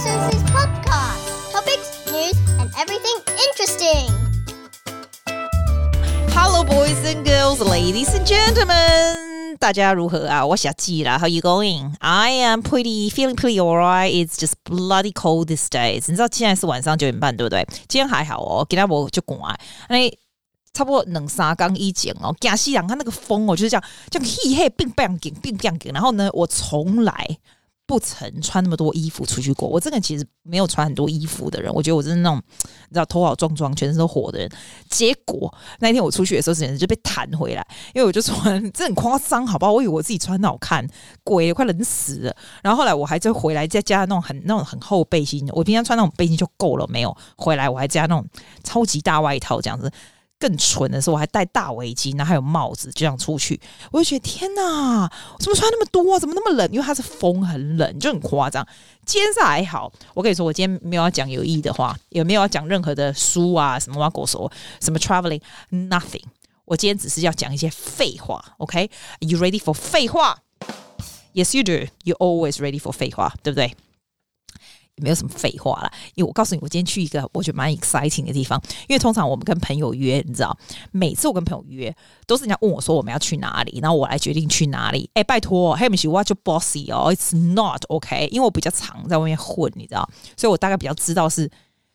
Susie's podcast. Topics, news, and everything interesting. Hello, boys and girls, ladies and gentlemen. 大家如何啊？我小季啦。How you going? I am pretty feeling pretty alright. It's just bloody cold these days. 你知道现在是晚上九点半，对不对？今天还好哦，今天我就乖。哎，差不多两三更以前哦，加西洋，它那个风哦，就是这样，这样嘿嘿，并不要紧，并不要紧。然后呢，我从来。 不曾穿那么多衣服出去过。我这个人其实没有穿很多衣服的人，我觉得我是那种你知道头好壮壮、全身都火的人。结果那天我出去的时候，简直就被弹回来，因为我就穿 这很夸张，好不好？我以为我自己穿的好看，鬼快冷死了。然后后来我还就回来再加那种很那种很厚背心，我平常穿那种背心就够了，没有回来我还加那种超级大外套这样子。更蠢的是，我还戴大围巾，然后还有帽子，就这样出去。我就觉得天哪，怎么穿那么多？怎么那么冷？因为它是风很冷，就很夸张。今天是还好，我跟你说，我今天没有要讲有意义的话，也没有要讲任何的书啊，什么挖狗说，什么 traveling，nothing。我今天只是要讲一些废话。OK，Are you ready for 废话？Yes, you do. You always ready for 废话，对不对？没有什么废话了，因为我告诉你，我今天去一个我觉得蛮 exciting 的地方。因为通常我们跟朋友约，你知道，每次我跟朋友约，都是人家问我说我们要去哪里，然后我来决定去哪里。哎，拜托，黑米是我要就 bossy 哦，it's not OK，因为我比较常在外面混，你知道，所以我大概比较知道是。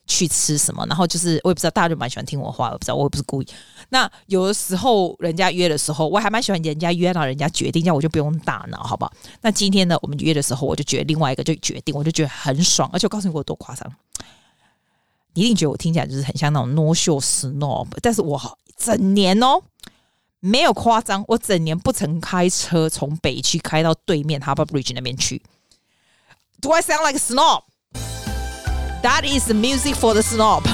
去吃什么？然后就是我也不知道，大家就蛮喜欢听我话，我不知道，我也不是故意。那有的时候人家约的时候，我还蛮喜欢人家约到人家决定，这样我就不用大脑，好不好？那今天呢，我们约的时候，我就觉得另外一个就决定，我就觉得很爽。而且我告诉你我有多夸张，你一定觉得我听起来就是很像那种 no show snob，但是我整年哦没有夸张，我整年不曾开车从北区开到对面 Harbour Bridge 那边去。Do I sound like a That is music for the snob，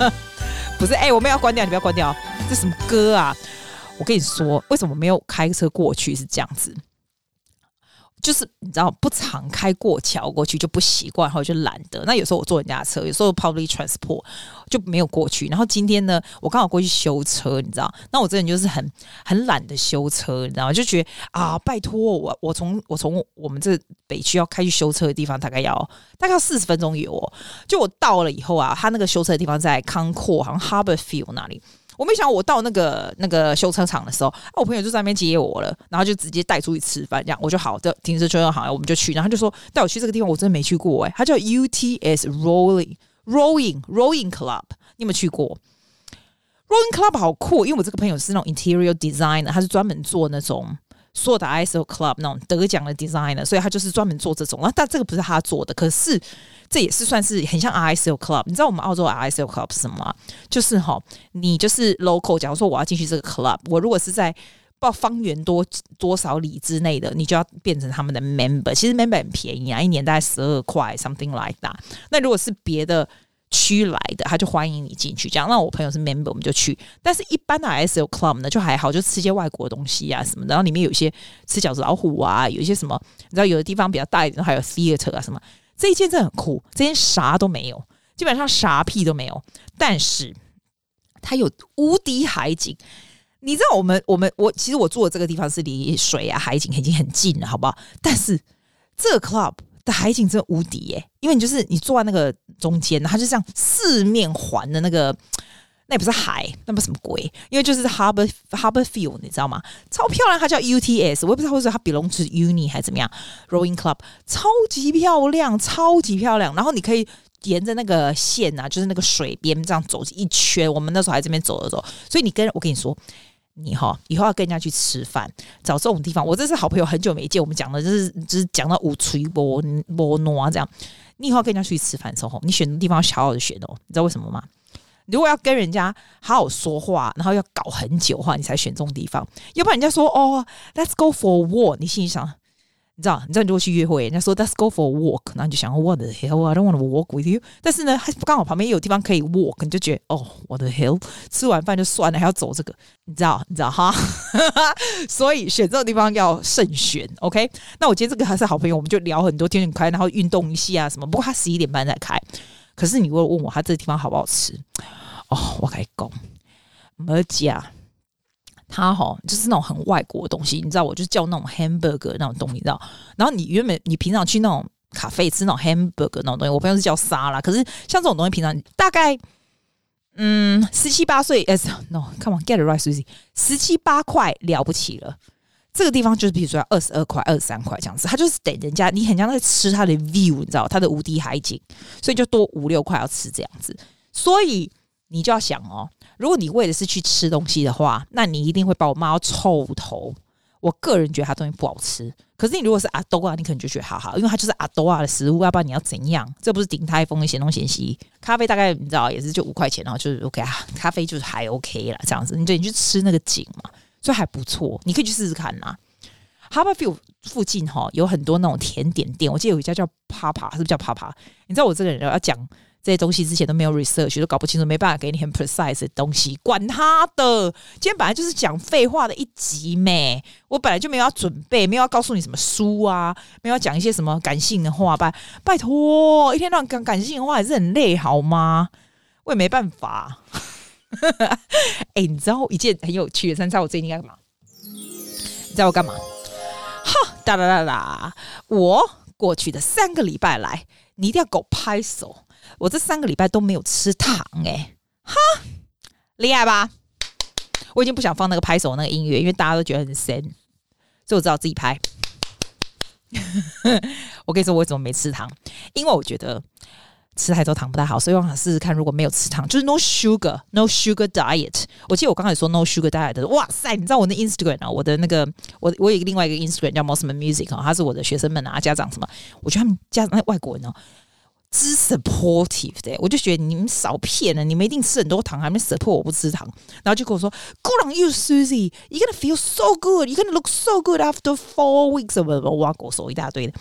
不是？哎、我们要关掉，你不要关掉。这什么歌啊？我跟你说，为什么没有开车过去是这样子？就是你知道不常开过桥过去就不习惯，然后就懒得。那有时候我坐人家的车，有时候 public transport 就没有过去。然后今天呢，我刚好过去修车，你知道？那我这人就是很很懒得修车，你知道？就觉得啊，拜托我，我从我从我们这北区要开去修车的地方，大概要大概要四十分钟有哦。就我到了以后啊，他那个修车的地方在康阔，好像 Harborfield 那里。我没想到我到那个那个修车厂的时候，啊，我朋友就在那边接我了，然后就直接带出去吃饭，这样我就好的停车车好，我们就去，然后他就说带我去这个地方，我真的没去过哎，他叫 UTS Rolling Rolling Rolling Club，你有没有去过？Rolling Club 好酷，因为我这个朋友是那种 Interior Designer，他是专门做那种。所有的 ISO Club 那种得奖的 designer，所以他就是专门做这种。但这个不是他做的，可是这也是算是很像 ISO Club。你知道我们澳洲 ISO Club 是什么吗？就是哈，你就是 local。假如说我要进去这个 club，我如果是在不知道方圆多多少里之内的，你就要变成他们的 member。其实 member 很便宜啊，一年大概十二块，something like that。那如果是别的。区来的，他就欢迎你进去。这样，那我朋友是 member，我们就去。但是，一般的 ISL club 呢，就还好，就吃些外国东西啊什么的。然后里面有一些吃饺子老虎啊，有一些什么，你知道，有的地方比较大一点，还有 theater 啊什么。这一间真的很酷，这间啥都没有，基本上啥屁都没有。但是，它有无敌海景。你知道，我们我们我其实我住的这个地方是离水啊海景已经很近了，好不好？但是这个 club。海景真的无敌耶！因为你就是你坐在那个中间，它就这样四面环的那个，那也不是海，那不是什么鬼？因为就是 harbor Harborfield，你知道吗？超漂亮，它叫 UTS，我也不知道为什么它 belong to uni 还是怎么样。Rowing Club 超级漂亮，超级漂亮。然后你可以沿着那个线啊，就是那个水边这样走一圈。我们那时候还这边走了走，所以你跟我跟你说。你哈，以后要跟人家去吃饭，找这种地方。我这是好朋友，很久没见，我们讲的就是就是讲到五吹波波诺啊这样。你以后要跟人家出去吃饭的时候，你选的地方要好好的选哦。你知道为什么吗？如果要跟人家好好说话，然后要搞很久的话，你才选这种地方。要不然人家说哦，Let's go for a walk，你心里想。你知道，你知道，你如果去约会，人家说 Let's go for a walk，然后你就想，What the hell？I don't want to walk with you。但是呢，刚好旁边也有地方可以 walk，你就觉得，哦，What the hell？吃完饭就算了，还要走这个，你知道，你知道哈？所以选这个地方要慎选，OK？那我今天这个还是好朋友，我们就聊很多天很开，然后运动一下什么。不过他十一点半才开，可是你如果问我他这个地方好不好吃，哦，我可以讲，没假。它哈就是那种很外国的东西，你知道，我就叫那种 hamburger 那种东西，你知道。然后你原本你平常去那种咖啡，吃那种 hamburger 那种东西。我朋友是叫沙拉，可是像这种东西，平常大概嗯十七八岁，哎，no，come on，get right，Susie，十七八块了不起了。这个地方就是比如说二十二块、二十三块这样子，他就是等人家，你很像在吃他的 view，你知道，他的无敌海景，所以就多五六块要吃这样子。所以你就要想哦，如果你为的是去吃东西的话，那你一定会把我骂到臭头。我个人觉得他东西不好吃，可是你如果是阿多啊，你可能就觉得好好，因为它就是阿多啊的食物，要不然你要怎样？这不是鼎泰丰的咸东咸西咖啡，大概你知道也是就五块钱，然后就是 OK 啊，咖啡就是还 OK 啦，这样子，你就你去吃那个景嘛。所以还不错，你可以去试试看呐。Harbourview 附近哈有很多那种甜点店，我记得有一家叫 Papa，是不是叫 Papa？你知道我这个人要讲这些东西之前都没有 research，都搞不清楚，没办法给你很 precise 的东西。管他的，今天本来就是讲废话的一集咩。我本来就没有要准备，没有要告诉你什么书啊，没有要讲一些什么感性的话。拜拜托，一天到晚讲感性的话也是很累，好吗？我也没办法。哎、欸，你知道一件很有趣的事？你知道我最近应该干嘛？你知道我干嘛？哈哒啦啦啦！我过去的三个礼拜来，你一定要给我拍手。我这三个礼拜都没有吃糖、欸，哎，哈，厉害吧？我已经不想放那个拍手那个音乐，因为大家都觉得很神，所以我只好自己拍。我跟你说，我为什么没吃糖？因为我觉得。吃太多糖不太好，所以我想试试看，如果没有吃糖，就是 no sugar，no sugar diet。我记得我刚才说 no sugar diet 的，哇塞！你知道我的 Instagram 啊，我的那个，我我有一个另外一个 Instagram 叫 Mosman Music 啊，他是我的学生们啊，家长什么，我觉得他们家长那外国人哦，之 supportive 的，我就觉得你们少骗了，你们一定吃很多糖，还没 support 我不吃糖，然后就跟我说，Good on you, Susie，you gonna feel so good，you gonna look so good after four weeks of 哇，跟我说一大堆的。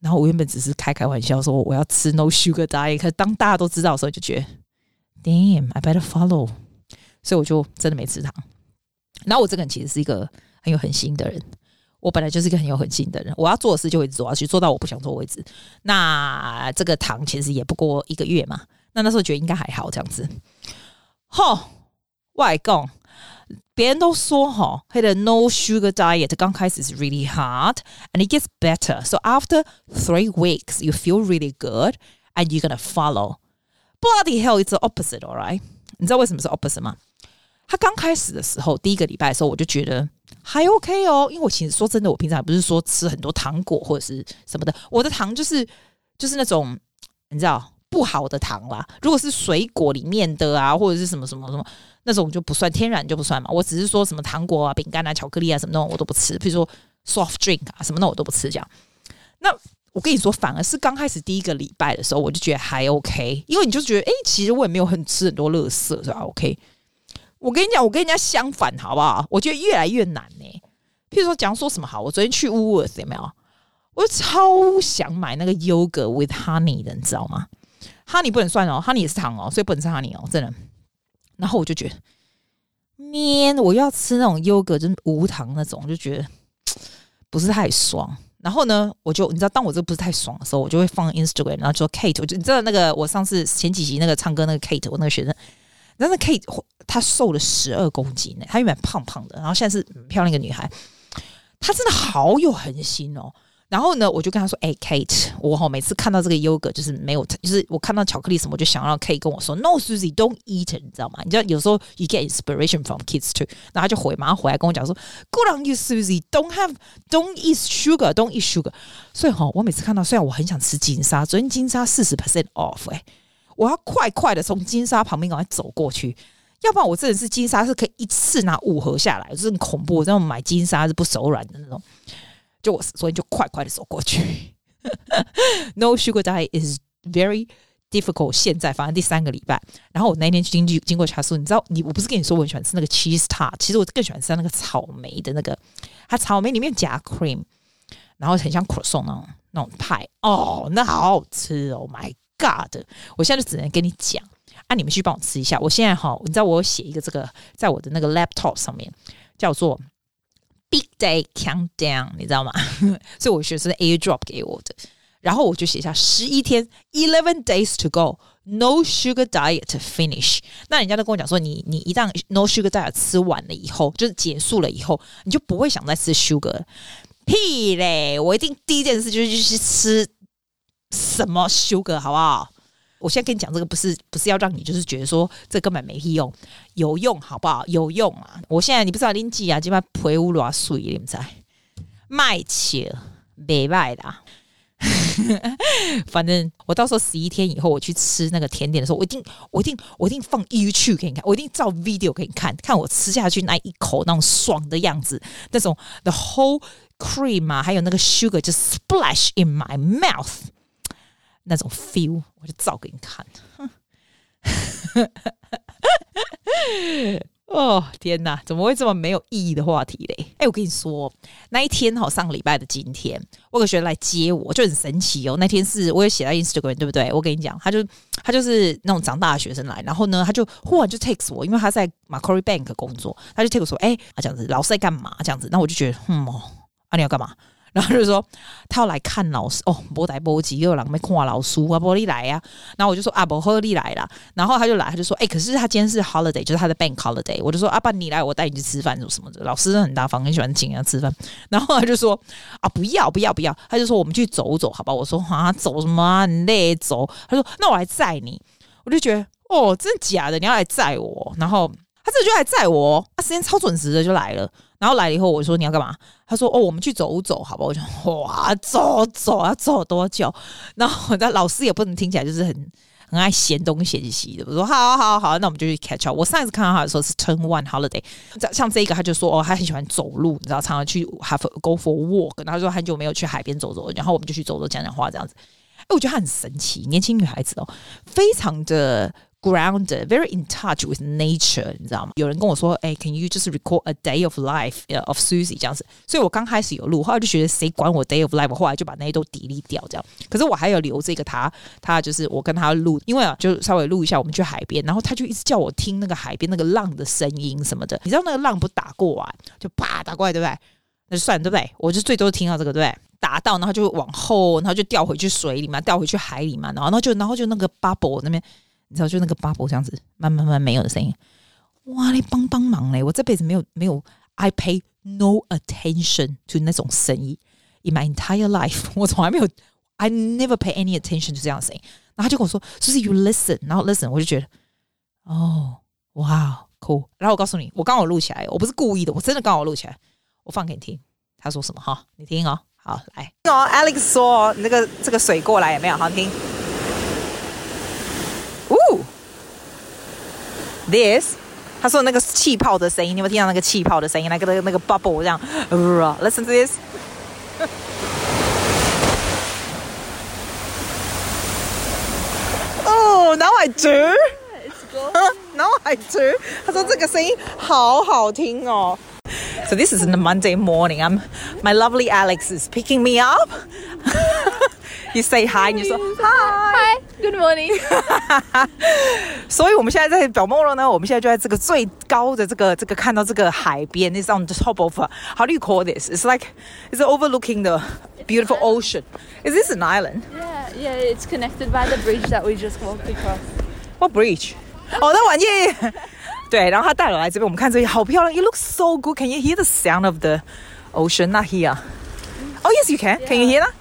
然后我原本只是开开玩笑说我要吃 no sugar diet，可是当大家都知道的时候，就觉得 damn I better follow，所以我就真的没吃糖。然后我这个人其实是一个很有恒心的人，我本来就是一个很有恒心的人，我要做的事就会做下去，做到我不想做为止。那这个糖其实也不过一个月嘛，那那时候觉得应该还好这样子。吼，外公。别人都说哈，他的 no sugar diet 刚开始是 really hard and it gets better. So after three weeks, you feel really good and you're gonna follow. Bloody hell, it's the opposite, all right? 你知道为什么是 opposite 吗？他刚开始的时候，第一个礼拜的时候，我就觉得还 OK 哦，因为我其实说真的，我平常不是说吃很多糖果或者是什么的，我的糖就是就是那种你知道不好的糖啦。如果是水果里面的啊，或者是什么什么什么。那种就不算天然就不算嘛，我只是说什么糖果啊、饼干啊、巧克力啊什么那种我都不吃，比如说 soft drink 啊什么那我都不吃这样。那我跟你说，反而是刚开始第一个礼拜的时候，我就觉得还 OK，因为你就觉得哎、其实我也没有很吃很多垃圾是吧？OK。我跟你讲，我跟人家相反好不好？我觉得越来越难呢、譬如说，讲说什么好，我昨天去 Worth 有没有？我超想买那个 yogurt with honey 的，你知道吗？Honey 不能算哦，Honey 也是糖哦，所以不能是 Honey 哦，真的。然后我就觉得，面我要吃那种优格，就是无糖那种，就觉得不是太爽。然后呢，我就你知道，当我这不是太爽的时候，我就会放 Instagram，然后就说 Kate，我就你知道那个我上次前几集那个唱歌那个 Kate，我那个学生，但是 Kate 她瘦了十二公斤呢，她原本胖胖的，然后现在是漂亮一个女孩，她真的好有恒心哦。然后呢，我就跟她说：“哎、欸，Kate，我哈每次看到这个 yogurt，，就是没有，就是我看到巧克力什么，我就想让 Kate 跟我说，No，Susie，don't eat，你知道吗？你知道有时候 you get inspiration from kids too。然后她就回，马上回来跟我讲说，Good on you，Susie，don't have，don't eat sugar，don't eat sugar。所以哈，我每次看到，虽然我很想吃金沙，昨天金沙四十 percent off，哎，我要快快的从金沙旁边赶快走过去，要不然我真的是金沙是可以一次拿五盒下来，就是很恐怖，这种买金沙是不手软的那种。”就我所以就快快的走过去。No sugar diet is very difficult。现在反正第三个礼拜，然后我那天去经经过茶树，你知道你我不是跟你说我很喜欢吃那个 cheese tart，其实我更喜欢吃那个草莓的那个，它草莓里面夹 cream，然后很像 croissant 那种那种派哦，那好好吃哦，My God！我现在就只能跟你讲，啊，你们去帮我吃一下。我现在哈，你知道我写一个这个在我的那个 laptop 上面叫做。Big day countdown，你知道吗？所以我学生 AirDrop 给我的，然后我就写下十一天，eleven days to go，no sugar diet to finish。那人家都跟我讲说，你你一旦 no sugar diet 吃完了以后，就是结束了以后，你就不会想再吃 sugar。屁嘞！我一定第一件事就是去吃什么 sugar，好不好？我现在跟你讲这个，不是不是要让你就是觉得说这根本没屁用，有用好不好？有用啊！我现在你不知道林记啊，基本上陪乌罗水，你们在卖钱，没卖的。反正我到时候十一天以后我去吃那个甜点的时候，我一定我一定我一定放 YouTube 给你看，我一定照 video 给你看，看我吃下去那一口那种爽的样子，那种 the whole cream 啊，还有那个 sugar 就 splash in my mouth 那种 feel，我就照给你看。哦天哪，怎么会这么没有意义的话题嘞？哎，我跟你说，那一天哈，上个礼拜的今天，我有个学生来接我，就很神奇哦。那天是我也写在 Instagram，对不对？我跟你讲，他就他就是那种长大的学生来，然后呢，他就忽然就 text 我，因为他在 Macquarie Bank 工作，他就 text 我说，哎，这样子，老师在干嘛？这样子，那我就觉得，嗯哦，啊你要干嘛？然后就说他要来看老师哦，波台波吉又来没看老师啊，波利来呀。然后我就说啊，波赫利来了。然后他就来，他就说哎，可是他今天是 holiday，就是他的 bank holiday。我就说啊，爸你来，我带你去吃饭什么的。老师很大方，很喜欢请人家吃饭。然后他就说啊，不要不要不要。他就说我们去走走，好吧？我说啊，走什么啊？很累走。他说那我来载你。我就觉得哦，真的假的？你要来载我？然后他这就来载我，他时间超准时的就来了。然后来了以后，我说你要干嘛？他说哦，我们去走走，好吧？我就哇，走走要走多久？然后那老师也不能听起来就是很很爱嫌东嫌西的。我说好好好，那我们就去 catch up。我上一次看到他的时候是 turn one holiday，像这个他就说哦，他很喜欢走路，你知道，常常去 have go for walk。然后说很久没有去海边走走，然后我们就去走走讲讲话这样子。哎，我觉得他很神奇，年轻女孩子哦，非常的。Grounded, very in touch with nature，你知道吗？有人跟我说，哎、，Can you just record a day of life of Susie 这样子？所以我刚开始有录，后来就觉得谁管我 day of life，我后来就把那些都 delete 掉，这样。可是我还有留这个他，他就是我跟他录，因为啊，就稍微录一下，我们去海边，然后他就一直叫我听那个海边那个浪的声音什么的。你知道那个浪不打过来，就啪打过来，对不对？那就算，对不对？我就最多听到这个，对不对？打到，然后就往后，然后就掉回去水里嘛，掉回去海里嘛，然后然后就然后就那个 bubble 那边。你知道，就那个 bubble 这样子，慢慢慢没有的声音。哇，你帮帮忙嘞！我这辈子没有没有，I pay no attention to 那种声音。In my entire life，我从来没有，I never pay any attention to 这样的声音。然后他就跟我说，就是 you listen，然后 listen，我就觉得，哦，哇，cool。然后我告诉你，我刚好录起来，我不是故意的，我真的刚好录起来，我放给你听。他说什么哈？你听哦，好，来哦，Alex 说那个这个水过来有没有？好听。This，他说那个气泡的声音，你有没有听到那个气泡的声音？那个那个那个 bubble 这样，Listen to this。Oh, now I do. Now I do. 他说这个声音好好听哦。So this is a Monday morning. I'm my lovely Alex is picking me up. You say hi，你说 Hi，Good morning。所以我们现在在 Balmoral 呢，我们现在就在这个最高的这个这个看到这个海边，It's on the top of how do you call this? It's like it's overlooking the beautiful ocean. Is this an island? Yeah, yeah. It's connected by the bridge that we just walked across. What bridge? 哦，那玩意。 对，然后他带我来这边，我们看这里好漂亮。It looks so good. Can you hear the sound of the ocean? Not here. Oh yes, you can. Can you hear that?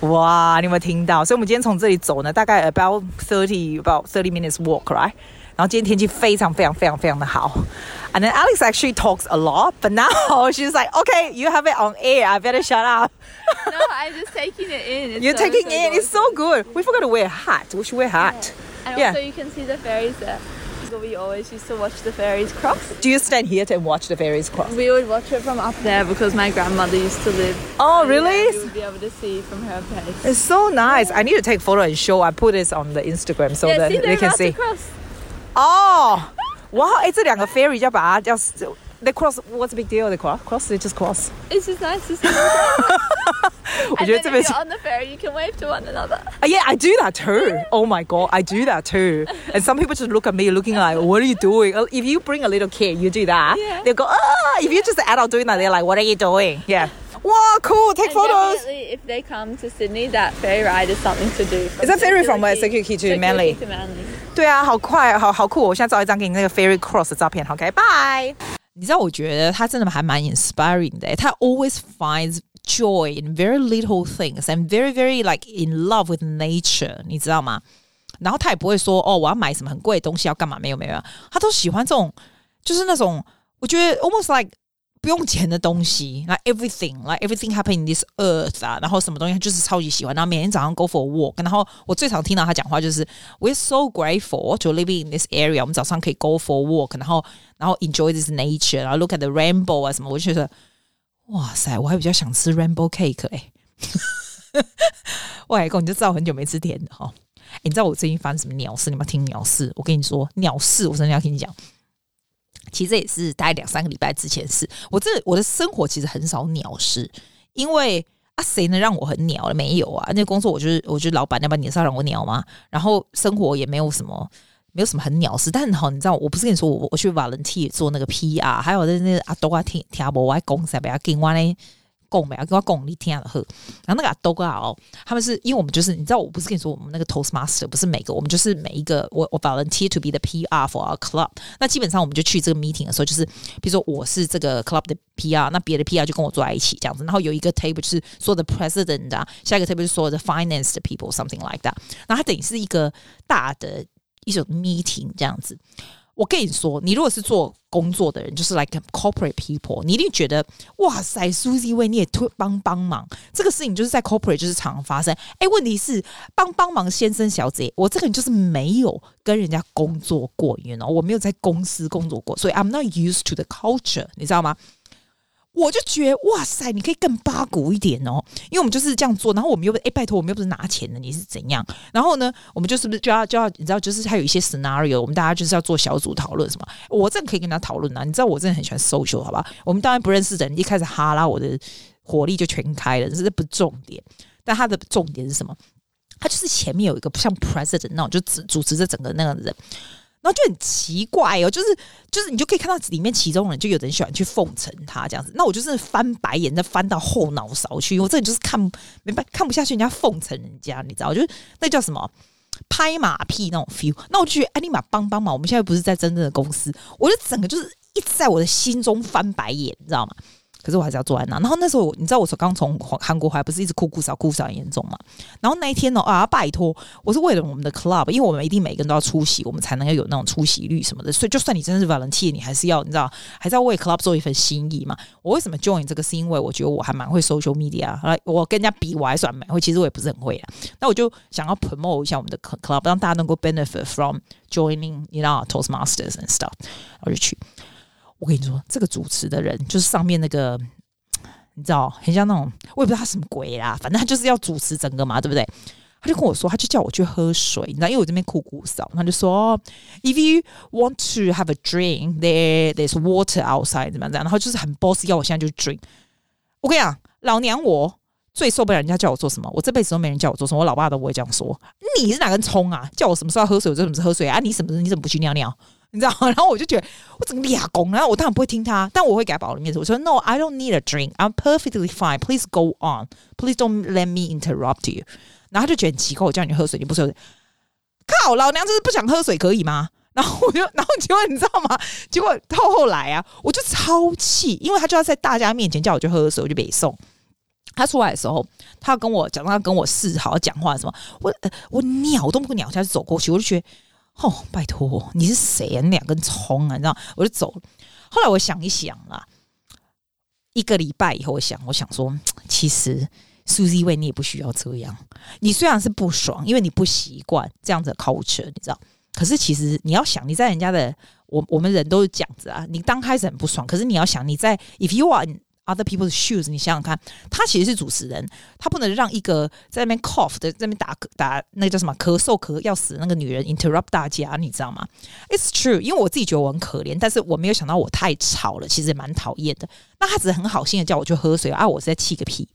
哇，你有没有听到？所以，我们今天从这里走呢，大概 about thirty about thirty minutes walk, right? 然后今天天气非常非常非常非常的好。And then Alex actually talks a lot, but now she's like, "Okay, you have it on air. I better shut up." No, I'm just taking it in. It's You're so, taking so it in. It's so good. We forgot to wear a hat. We should wear a hat. Yeah. And Yeah. also, you can see the ferries there. So we always used to watch the ferries cross. Do you stand here to watch the ferries cross? We would watch it from up there because my grandmother used to live. Oh, there. really? You would be able to see from her place. It's so nice. I need to take photo and show. I put this on the Instagram so yeah, that see, they they're can about see. to cross. 哦，哇！哎，这两个 ferry 要把它要 they cross. What's the big deal? They cross. Cross. They just cross. It's just nice to see. 我 and 觉得 then 这 if 边 you're on the ferry, you can wave to one another. Uh, yeah, I do that too. Oh my god, I do that too. And some people just look at me looking like, what are you doing? Uh, If you bring a little kid, you do that. Yeah. They'll go, ah. If you're just an adult doing that, they're like, what are you doing? Yeah. Wow, cool. Take And photos. definitely, if they come to Sydney, that ferry ride is something to do. Is that ferry from where? Circular Quay to Manly? to Manly. 对啊，好快，好好酷！我现在照一张给你那个 ferry cross 的照片。OK，拜。 你知道，我觉得他真的还蛮 inspiring 的。他 always finds joy in very little things and very very like in love with nature，你知道吗？然后他也不会说哦，我要买什么很贵的东西要干嘛？没有没有，他都喜欢这种，就是那种我觉得 almost like 不用钱的东西，like everything like everything happening this earth 啊，然后什么东西他就是超级喜欢。然后每天早上 go for a walk，然后我最常听到他讲话就是 we're so grateful to living in this area。我们早上可以 go for a walk，然后然后 enjoy this nature，然后 look at the rainbow 啊什么，我就觉得哇塞，我还比较想吃 rainbow cake 哎、欸，外公你就知道我很久没吃甜的哈。欸、你知道我最近发生什么鸟事？你们听鸟事？我跟你说鸟事，我真的要跟你讲。其实也是大概两三个礼拜之前的事。我这我的生活其实很少鸟事，因为啊，谁能让我很鸟了？没有啊，那、工作我就是我觉得老板，要不然你是要让我鸟嘛？然后生活也没有什么，没有什么很鸟事。但好，你知道，我不是跟你说我我去 volunteer 做那个 PR，还有那那阿多啊听听不我还公司不要跟我呢。共没啊，跟我共你听的喝。然后那个都好，他们是因为我们就是你知道，我不是跟你说我们那个 Toastmaster 不是每个，我们就是每一个我我 volunteer to be the PR for our club。那基本上我们就去这个 meeting 的时候，就是比如说我是这个 club 的 PR，那别的 PR 就跟我坐在一起这样子。然后有一个 table 就是所有的 president 啊，下一个 table 就是所有的 finance 的 people，something like that。然后它等于是一个大的一种 meeting 这样子。我跟你说，你如果是做工作的人，就是 like corporate people，你一定觉得哇塞，Susie 为你也推帮帮忙，这个事情就是在 corporate 就是常常发生。哎，问题是帮帮忙先生小姐，我这个人就是没有跟人家工作过，你知道，我没有在公司工作过，所以 I'm not used to the culture，你知道吗？我就觉得哇塞，你可以更八股一点哦，因为我们就是这样做，然后我们又不哎，拜托，我们又不是拿钱的，你是怎样？然后呢，我们就是不是就要就要你知道，就是还有一些 scenario，我们大家就是要做小组讨论什么？我这可以跟他讨论啊，你知道我真的很喜欢 social，好吧？我们当然不认识的人一开始哈拉，我的火力就全开了，这是不重点，但他的重点是什么？他就是前面有一个像 president 那种，就主主持着整个那个人。然后就很奇怪哦，就是就是你就可以看到里面其中人就有人喜欢去奉承他这样子，那我就是翻白眼，再翻到后脑勺去，我这里就是看没办看不下去人家奉承人家，你知道？就是那叫什么拍马屁那种 feel，那我就觉得哎，你妈帮帮忙，我们现在不是在真正的公司，我就整个就是一直在我的心中翻白眼，你知道吗？可是我还是要做完那。然后那时候，你知道我从刚从韩国回来，不是一直哭哭扫哭扫很严重嘛？然后那一天呢，啊，拜托，我是为了我们的 club，因为我们一定每个人都要出席，我们才能要有那种出席率什么的。所以，就算你真的是 volunteer，你还是要你知道，还是要为 club 做一份心意嘛。我为什么 join 这个？是因为我觉得我还蛮会 social media，我跟人家比，我还算蛮会。其实我也不是很会啊。那我就想要 promote 一下我们的 club，让大家能够 benefit from joining，you know Toastmasters and stuff。我就去。我跟你说，这个主持的人就是上面那个，你知道，很像那种，我也不知道他什么鬼啦，反正他就是要主持整个嘛，对不对？他就跟我说，他就叫我去喝水，你知道，因为我这边酷酷扫，他就说，If you want to have a drink, there there's water outside，怎么样？然后就是很 boss，要我现在就 drink。我跟你讲，老娘我最受不了人家叫我做什么，我这辈子都没人叫我做什么，我老爸都不会这样说。你是哪根葱啊？叫我什么时候要喝水，我就什么时候喝水啊？你什么你怎么不去尿尿？你知道吗，然后我就觉得我怎么俩公，然后我当然不会听他，但我会给他保留面子。我说：“No, I don't need a drink. I'm perfectly fine. Please go on. Please don't let me interrupt you。”然后他就觉得很奇怪，我叫你喝水，你不喝水。靠，老娘就是不想喝水，可以吗？然后我就，然后结果你知道吗？结果到后来啊，我就超气，因为他就要在大家面前叫我去喝水，我就没送。他出来的时候，他跟我讲，他跟我示好讲话什么，我呃我鸟都不鸟他，就走过去，我就觉得。哦，拜托，你是谁？你两根葱啊？你知道？我就走了。后来我想一想啦，一个礼拜以后，我想，我想说，其实 Susie 为你也不需要这样。你虽然是不爽，因为你不习惯这样子的 culture，你知道？可是其实你要想，你在人家的，我我们人都是这样子啊。你刚开始很不爽，可是你要想，你在 if you are。Other people's shoes，你想想看，他其实是主持人，他不能让一个在那边 cough 的，在那边打打那个叫什么咳嗽咳要死的那个女人 interrupt 大家，你知道吗？It's true，因为我自己觉得我很可怜，但是我没有想到我太吵了，其实也蛮讨厌的。那他只是很好心的叫我去喝水啊，我是在气个屁。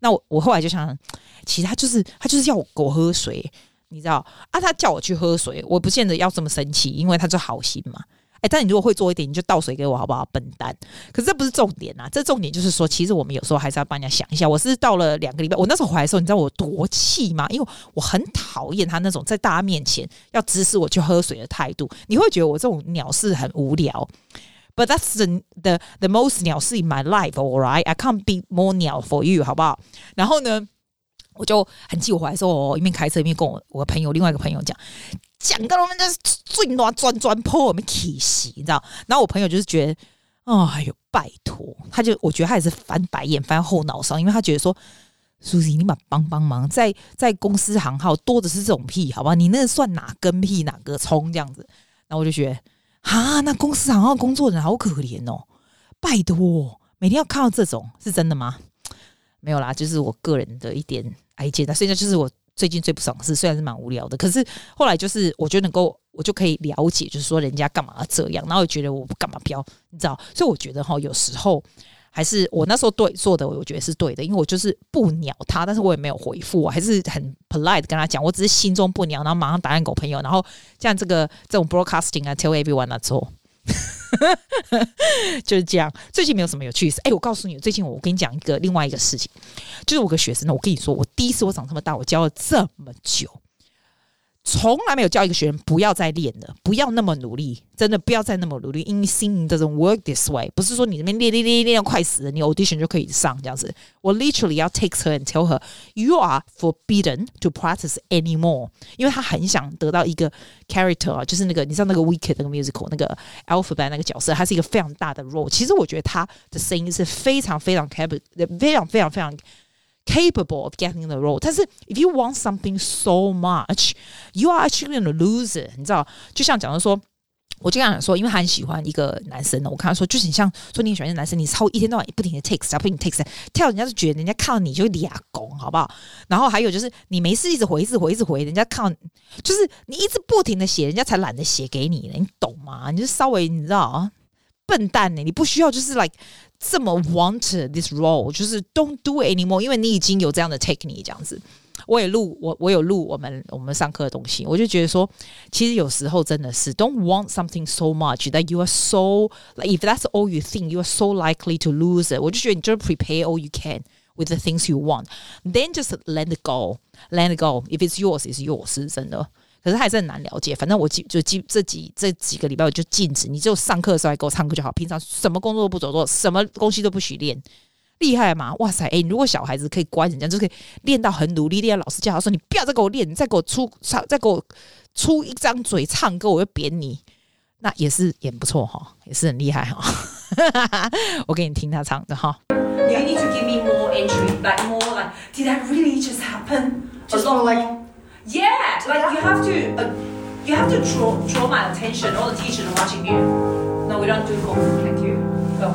那我我后来就想，其实他就是他就是要我给我喝水，你知道啊？他叫我去喝水，我不见得要这么生气，因为他就好心嘛。哎、但你如果会做一点，你就倒水给我好不好，笨蛋？可是这不是重点啊，这重点就是说，其实我们有时候还是要帮人家想一下。我是到了两个礼拜，我那时候回来的时候，你知道我多气吗？因为我很讨厌他那种在大家面前要指使我去喝水的态度。你会觉得我这种鸟事很无聊。But that's the the the most 鸟事 in my life, alright? I can't be more 鸟 for you，好不好？然后呢，我就很气，我回来说，我一边开车一边跟我我朋友另外一个朋友讲，讲到我们这最乱钻钻破我们体系，你知道？然后我朋友就是觉得，哦，哎呦，拜托，他就我觉得他也是翻白眼翻后脑勺，因为他觉得说。Susie，你把帮帮忙，在在公司行号多的是这种屁，好吧？你那算哪根屁哪个葱这样子？然后我就觉得，啊，那公司行号工作人好可怜哦，拜托，每天要看到这种，是真的吗？没有啦，就是我个人的一点意见。那现在就是我最近最不爽的事，虽然是蛮无聊的，可是后来就是我觉得能够，我就可以了解，就是说人家干嘛这样，然后觉得我干嘛飘，你知道？所以我觉得哈，有时候。还是我那时候对做的，我觉得是对的，因为我就是不鸟他，但是我也没有回复，我还是很 polite 跟他讲，我只是心中不鸟，然后马上打电给我朋友，然后像这个这种 broadcasting 啊，tell everyone 啊，做 就是这样。最近没有什么有趣事，哎，我告诉你，最近我跟你讲一个另外一个事情，就是我个学生呢，我跟你说，我第一次我长这么大，我教了这么久。从来没有教一个学员不要再练了，不要那么努力，真的不要再那么努力。因为 singing doesn't work this way，不是说你那边练练练练到快死了，你 audition 就可以上这样子。我 literally 要 take her and tell her you are forbidden to practice anymore，因为他很想得到一个 character 啊，就是那个你知道那个 Wicked 那个 musical 那个 Alphabet 那个角色，他是一个非常大的 role。其实我觉得他的声音是非常非常 cap，非常非常非常。Capable of getting the role，但是 if you want something so much，you are actually in a lose it。你知道，就像讲的说，我就想说，因为他很喜欢一个男生呢，我看他说，就是你像说你喜欢一个男生，你超一天到晚不停的 text 啊，不停 text，跳人家就觉得人家看到你就俩拱，好不好？然后还有就是你没事一直回，一直回，一直回，人家看就是你一直不停的写，人家才懒得写给你呢，你懂吗？你就稍微你知道啊笨蛋呢，你不需要就是 like。这么 want this role，就是 don't do it anymore，因为你已经有这样的 technique 这样子。我也录我我有录我们我们上课的东西，我就觉得说，其实有时候真的是 don't want something so much that you are so like if that's all you think you are so likely to lose it。我就觉得你就 prepare all you can with the things you want，then just let it go，let it go。If it's yours, it's yours，是真的。 可是还是很难了解。反正我就就这几这几个礼拜我就禁止你，只有上课的时候来给我唱歌就好。平常什么工作都不走做，什么东西都不许练。厉害吗？哇塞！哎，如果小孩子可以乖人家就可以练到很努力，练到老师叫他说：“你不要再给我练，你再给我出唱，再给我出一张嘴唱歌，我就扁你。”那也是也不错哈，也是很厉害哈。我给你听他唱的哈。You need to give me more entry, like more like, did that really just happen? Just like. Yeah, like you have to, uh, you have to draw draw my attention. All the teachers are watching you. No, we don't do golf. Thank you. Go.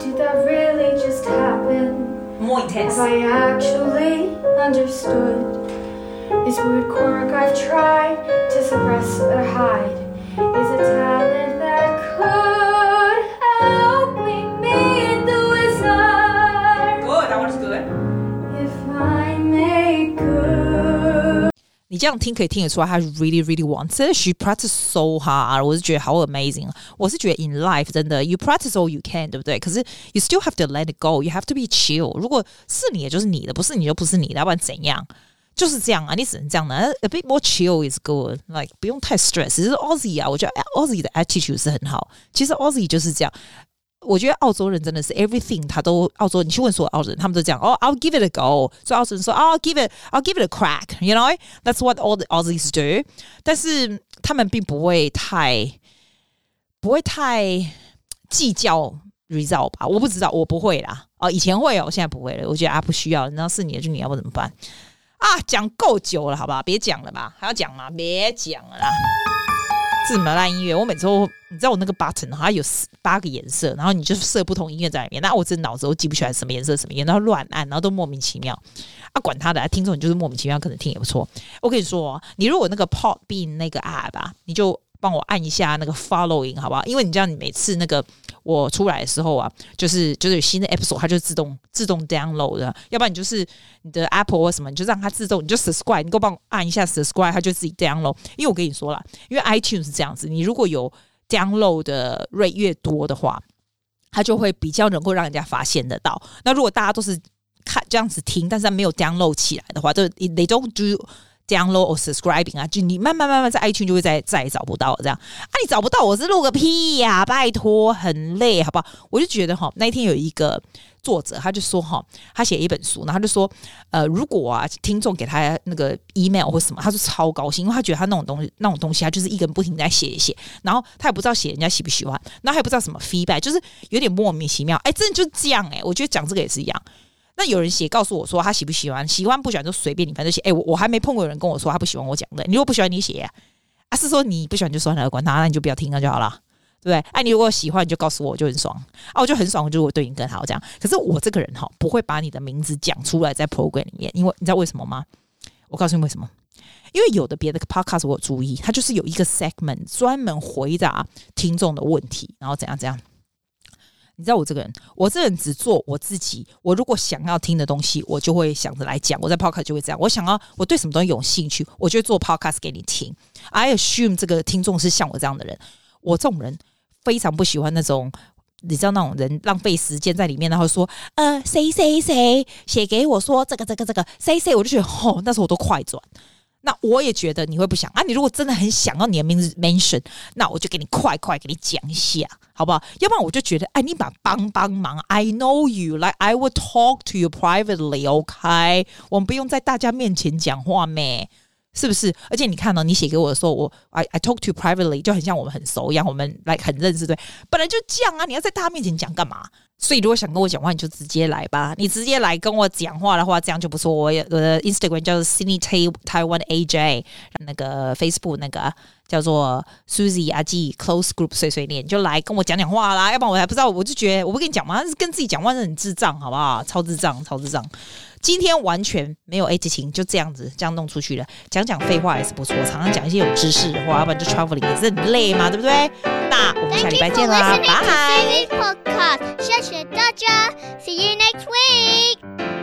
Did that really just happen? More intense. Have I actually understood this weird quirk I've tried to suppress or hide? 你这样听可以听得出来，他 really really wants it. She practice so hard，我是觉得好 amazing。我是觉得 in life 真的，you practice all you can，对不对？可是 you still have to let it go. You have to be chill。如果是你的就是你的，不是你就不是你的，要不然怎样？就是这样啊，你只能这样的。A bit more chill is good. Like 不用太 stress。其实 Aussie 啊，我觉得 Aussie 的 attitude 是很好。其实 Aussie 就是这样。 我觉得澳洲人真的是 everything，他都澳洲。你去问所有澳洲人，他们都讲哦，I'll give it a go。所以澳洲人说，I'll give it，I'll give it a crack，you know，that's what all the Aussies do。但是他们并不会太不会太计较 result 吧？我不知道，我不会啦。哦，以前会哦，现在不会了。我觉得啊，不需要，那是你的就你要，不怎么办？啊，讲够久了，好不好？别讲了吧？还要讲吗？别讲了啦。是什么烂音乐？我每次都，你知道我那个 button 它有八个颜色，然后你就设不同音乐在里面。那我这脑子我记不起来什么颜色什么颜色，然后乱按，然后都莫名其妙。啊，管他的，听众你就是莫名其妙，可能听也不错。我跟你说，你如果那个 Pop Bean 那个 app，你就。帮我按一下那个 following 好不好？因为你知道，你每次那个我出来的时候啊，就是就是有新的 episode，它就自动自动 download 的。要不然你就是你的 Apple 或什么，你就让它自动，你就 subscribe，你给我帮我按一下 subscribe，它就自己 download。因为我跟你说了，因为 iTunes 是这样子，你如果有 download 的 rate 越多的话，它就会比较能够让人家发现得到。那如果大家都是看这样子听，但是它没有 download 起来的话，就 they don't do download or subscribing 啊，就你慢慢慢慢在 I Q 你就会再再也找不到这样啊，你找不到我是录个屁呀、拜托，很累，好不好？我就觉得哈，那一天有一个作者，他就说哈，他写一本书，然后他就说，呃，如果啊，听众给他那个 email 或什么，他就超高兴，因为他觉得他那种东西，那种东西，他就是一个人不停在写一写，然后他也不知道写人家喜不喜欢，然后他也不知道什么 feedback，就是有点莫名其妙。哎，真的就这样哎、我觉得讲这个也是一样。那有人写告诉我说他喜不喜欢，喜欢不喜欢就随便你，反正写。哎，我我还没碰过有人跟我说他不喜欢我讲的。你如果不喜欢你写啊，是说你不喜欢就算了，管他，那你就不要听了就好了，对不对？哎，你如果喜欢你就告诉我，我就很爽啊，我就很爽，我就我对你更好这样。可是我这个人哈，不会把你的名字讲出来在 program 里面，因为你知道为什么吗？我告诉你为什么，因为有的别的 podcast 我有注意，他就是有一个 segment 专门回答听众的问题，然后怎样怎样。你知道我这个人，我这个人只做我自己。我如果想要听的东西，我就会想着来讲。我在 podcast 就会这样。我想要，我对什么东西有兴趣，我就做 podcast 给你听。I assume 这个听众是像我这样的人。我这种人非常不喜欢那种，你知道那种人浪费时间在里面，然后说呃谁谁谁写给我说这个这个这个谁谁，我就觉得吼，那时候我都快转。那我也觉得你会不想啊？你如果真的很想要你的名字 mention，那我就给你快快给你讲一下，好不好？要不然我就觉得，哎，你把帮帮忙，I know you，like I will talk to you privately，OK？我们不用在大家面前讲话咩？是不是？而且你看到、哦、你写给我的时候，我 I I talk to privately，就很像我们很熟一样，我们来、like, 很认识，对？本来就这样啊！你要在大家面前讲干嘛？所以如果想跟我讲话，你就直接来吧。你直接来跟我讲话的话，这样就不错。我我的 Instagram 叫做 Sydney Taiwan AJ，那个 Facebook 那个叫做 Susie 阿 G Close Group 碎碎念，就来跟我讲讲话啦。要不然我还不知道，我就觉得我不跟你讲嘛，跟自己讲话是很智障，好不好？超智障，超智障。今天完全没有 A 情，就这样子这样弄出去了。讲讲废话也是不错，常常讲一些有知识的话，要不然就 traveling 也是很累嘛，对不对？啦，我们下礼拜见啦，拜。谢谢大家，See you next week。